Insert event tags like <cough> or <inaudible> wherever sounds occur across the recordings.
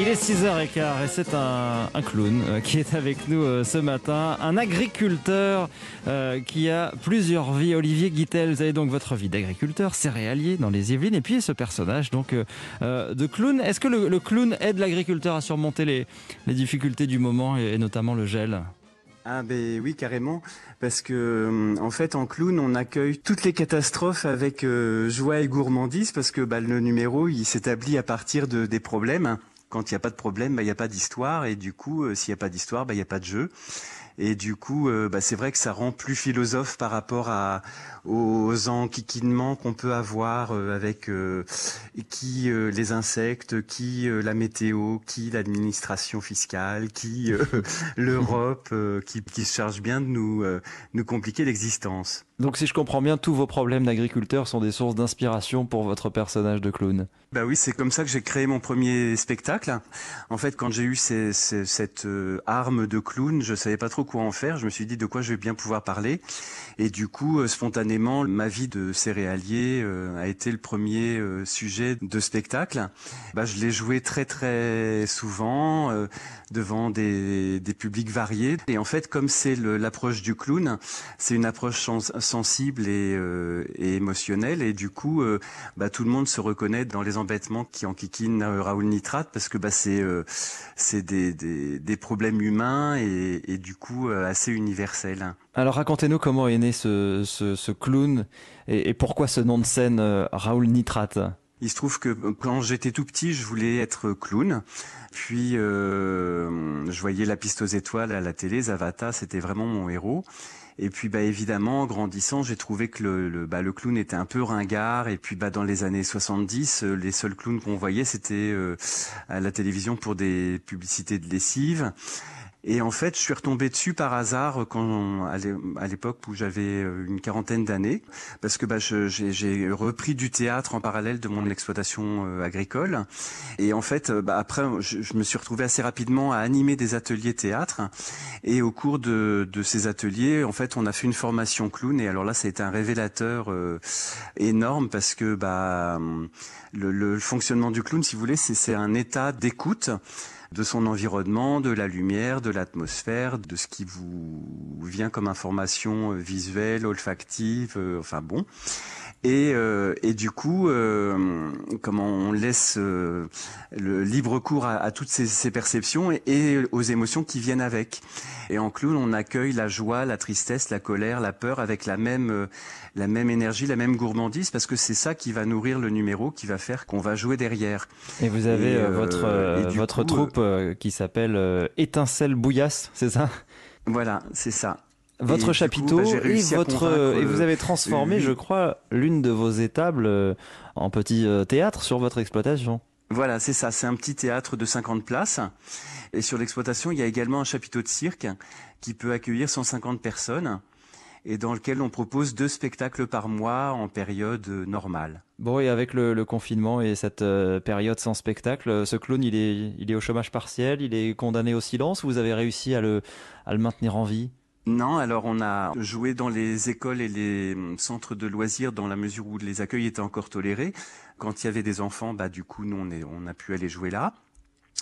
Il est 6h15 et c'est un, clown euh, qui est avec nous euh, ce matin, un agriculteur euh, qui a plusieurs vies. Olivier Guittel, vous avez donc votre vie d'agriculteur, céréalier dans les Yvelines. Et puis ce personnage donc de clown. Est-ce que le, clown aide l'agriculteur à surmonter les, difficultés du moment et, et notamment le gel? Ah ben oui carrément. Parce que en fait en clown on accueille toutes les catastrophes avec joie et gourmandise parce que bah, le numéro il s'établit à partir de, des problèmes quand il n'y a pas de problème, bah, il n'y a pas d'histoire. Et du coup, euh, s'il n'y a pas d'histoire, bah, il n'y a pas de jeu. Et du coup, euh, bah, c'est vrai que ça rend plus philosophe par rapport à, aux enquiquinements qu'on peut avoir euh, avec euh, qui les insectes, qui la météo, qui l'administration fiscale, qui <laughs> l'Europe, qui, qui, se charge bien de nous, nous compliquer l'existence. Donc si je comprends bien, tous vos problèmes d'agriculteurs sont des sources d'inspiration pour votre personnage de clown. Bah oui, c'est comme ça que j'ai créé mon premier spectacle. En fait, quand j'ai eu ces, ces, cette arme de clown, je savais pas trop quoi en faire. Je me suis dit de quoi je vais bien pouvoir parler. Et du coup, euh, spontanément, ma vie de céréalier euh, a été le premier euh, sujet de spectacle. Bah, je l'ai joué très très souvent devant des, des, publics variés. Et en fait, comme c'est l'approche du clown, c'est une approche sensible et, émotionnelle. Et du coup, bah, tout le monde se reconnaît dans les embêtements qui enquiquinent Raoul Nitrate parce que bah, c'est des, des, des, problèmes humains et du coup assez universel. Alors racontez-nous comment est né ce, ce, ce clown et, et, pourquoi ce nom de scène euh, Raoul Nitrate? Il se trouve que quand j'étais tout petit, je voulais être clown. Puis euh, je voyais la piste aux étoiles à la télé, Zavata, c'était vraiment mon héros. Et puis bah évidemment, en grandissant, j'ai trouvé que le, le, bah, le clown était un peu ringard. Et puis bah dans les années 70, euh, les seuls clowns qu'on voyait, c'était euh, à la télévision pour des publicités de lessive. Et en fait, je suis retombé dessus par hasard quand, à l'époque où j'avais euh, une quarantaine d'années, parce que bah, j'ai repris du théâtre en parallèle de mon exploitation euh, agricole. Et en fait, euh, bah, après, je, je, me suis retrouvé assez rapidement à animer des ateliers théâtre. Et au cours de, de, ces ateliers, en fait, on a fait une formation clown. Et alors là, ça a été un révélateur euh, énorme parce que bah, le, le fonctionnement du clown, si vous voulez, c'est un état d'écoute de son environnement, de la lumière, de l'atmosphère, de ce qui vous vient comme information euh, visuelle, olfactive, euh, enfin bon. Et, euh, et du coup, euh, comment on laisse euh, le libre cours à, à toutes ces, ces perceptions et, et, aux émotions qui viennent avec. Et en clown, on accueille la joie, la tristesse, la colère, la peur avec la même euh, la même énergie, la même gourmandise, parce que c'est ça qui va nourrir le numéro, qui va faire qu'on va jouer derrière. Et vous avez et, votre votre coup, troupe qui s'appelle Étincelle Bouillasse, c'est ça? Voilà, c'est ça votre et chapiteau coup, bah, et votre et vous avez transformé, euh, je crois, l'une de vos étables euh, en petit euh, théâtre sur votre exploitation. Voilà, c'est ça, c'est un petit théâtre de 50 places. Et sur l'exploitation, il y a également un chapiteau de cirque qui peut accueillir 150 personnes et dans lequel on propose deux spectacles par mois en période normale. Bon, et avec le, le confinement et cette euh, période sans spectacle, ce clown, il est, il est au chômage partiel, il est condamné au silence, vous avez réussi à le, à le maintenir en vie? Non, alors on a joué dans les écoles et les centres de loisirs dans la mesure où les accueils étaient encore tolérés. Quand il y avait des enfants, bah du coup nous on, est, a pu aller jouer là.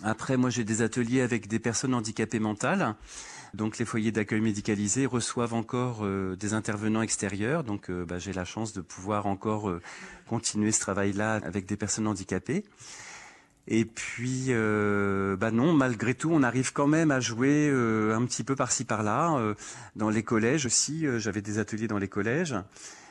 Après, moi j'ai des ateliers avec des personnes handicapées mentales. Donc les foyers d'accueil médicalisés reçoivent encore euh, des intervenants extérieurs. Donc euh, bah, j'ai la chance de pouvoir encore euh, continuer ce travail-là avec des personnes handicapées. Et puis, euh, bah non, malgré tout, on arrive quand même à jouer euh, un petit peu par-ci par-là. Euh, dans les collèges aussi, euh, j'avais des ateliers dans les collèges.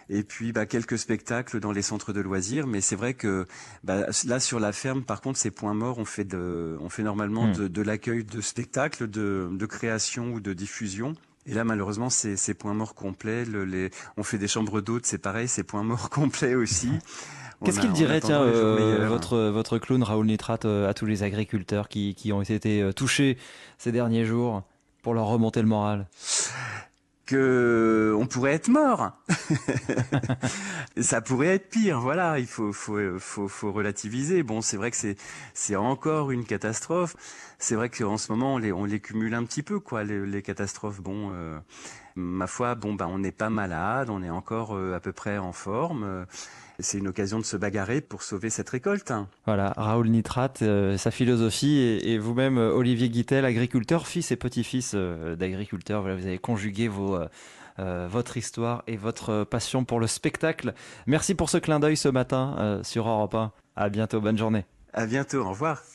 Et puis, bah, quelques spectacles dans les centres de loisirs. Mais c'est vrai que bah, là, sur la ferme, par contre, c'est point mort. On fait, de, on fait normalement mmh. de, de l'accueil de spectacles, de, de création ou de diffusion. Et là, malheureusement, c'est point mort complet. Le, les, on fait des chambres d'hôtes, c'est pareil, c'est point mort <laughs> complet aussi. Qu'est-ce qu'il dirait, tiens, euh, votre, votre clown Raoul Nitrate euh, à tous les agriculteurs qui, qui ont été euh, touchés ces derniers jours pour leur remonter le moral? Que on pourrait être mort. <laughs> ça pourrait être pire. Voilà, il faut relativiser. Bon, c'est vrai que c'est encore une catastrophe. C'est vrai qu'en ce moment on les cumule un petit peu quoi les, catastrophes. Bon, euh, Ma foi, bon, bah, on n'est pas malade, on est encore à peu près en forme c'est une occasion de se bagarrer pour sauver cette récolte. Voilà, Raoul Nitrate, euh, sa philosophie, et, vous-même, euh, Olivier Guittel, agriculteur, fils et petit-fils euh, d'agriculteurs, vous avez conjugué vos, votre histoire et votre passion pour le spectacle. Merci pour ce clin d'œil ce matin sur Europe 1. À bientôt, bonne journée. À bientôt, au revoir.